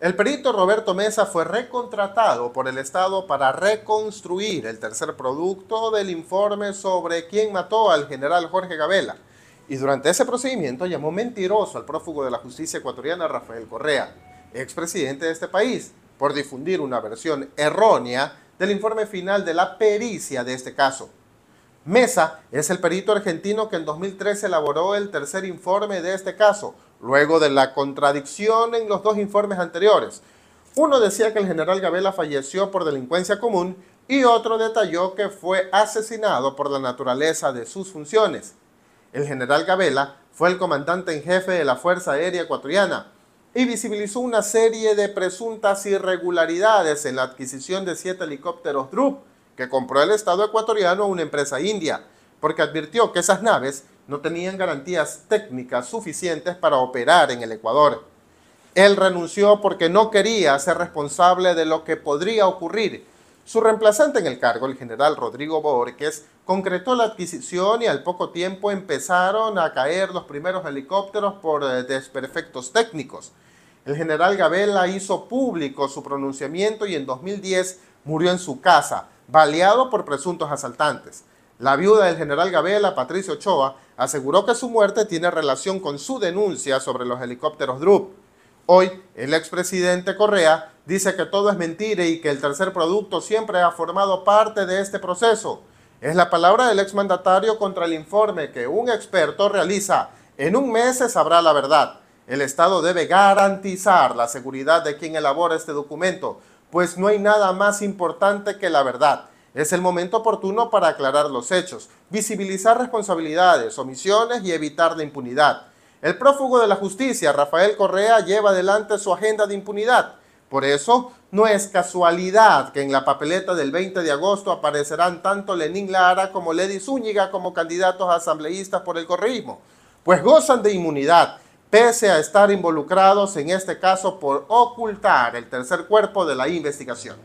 El perito Roberto Mesa fue recontratado por el Estado para reconstruir el tercer producto del informe sobre quién mató al general Jorge Gabela. Y durante ese procedimiento llamó mentiroso al prófugo de la justicia ecuatoriana Rafael Correa, expresidente de este país, por difundir una versión errónea del informe final de la pericia de este caso. Mesa es el perito argentino que en 2013 elaboró el tercer informe de este caso, luego de la contradicción en los dos informes anteriores. Uno decía que el general Gabela falleció por delincuencia común y otro detalló que fue asesinado por la naturaleza de sus funciones. El general Gabela fue el comandante en jefe de la Fuerza Aérea Ecuatoriana y visibilizó una serie de presuntas irregularidades en la adquisición de siete helicópteros Drup que compró el Estado ecuatoriano a una empresa india, porque advirtió que esas naves no tenían garantías técnicas suficientes para operar en el Ecuador. Él renunció porque no quería ser responsable de lo que podría ocurrir. Su reemplazante en el cargo, el general Rodrigo Borges, concretó la adquisición y al poco tiempo empezaron a caer los primeros helicópteros por eh, desperfectos técnicos. El general Gabela hizo público su pronunciamiento y en 2010 murió en su casa, baleado por presuntos asaltantes. La viuda del general Gabela, Patricio Ochoa, aseguró que su muerte tiene relación con su denuncia sobre los helicópteros Drup. Hoy, el expresidente Correa dice que todo es mentira y que el tercer producto siempre ha formado parte de este proceso. Es la palabra del exmandatario contra el informe que un experto realiza. En un mes se sabrá la verdad. El Estado debe garantizar la seguridad de quien elabora este documento, pues no hay nada más importante que la verdad. Es el momento oportuno para aclarar los hechos, visibilizar responsabilidades, omisiones y evitar la impunidad. El prófugo de la justicia, Rafael Correa, lleva adelante su agenda de impunidad. Por eso, no es casualidad que en la papeleta del 20 de agosto aparecerán tanto Lenín Lara como Lady Zúñiga como candidatos asambleístas por el correísmo, pues gozan de inmunidad pese a estar involucrados en este caso por ocultar el tercer cuerpo de la investigación.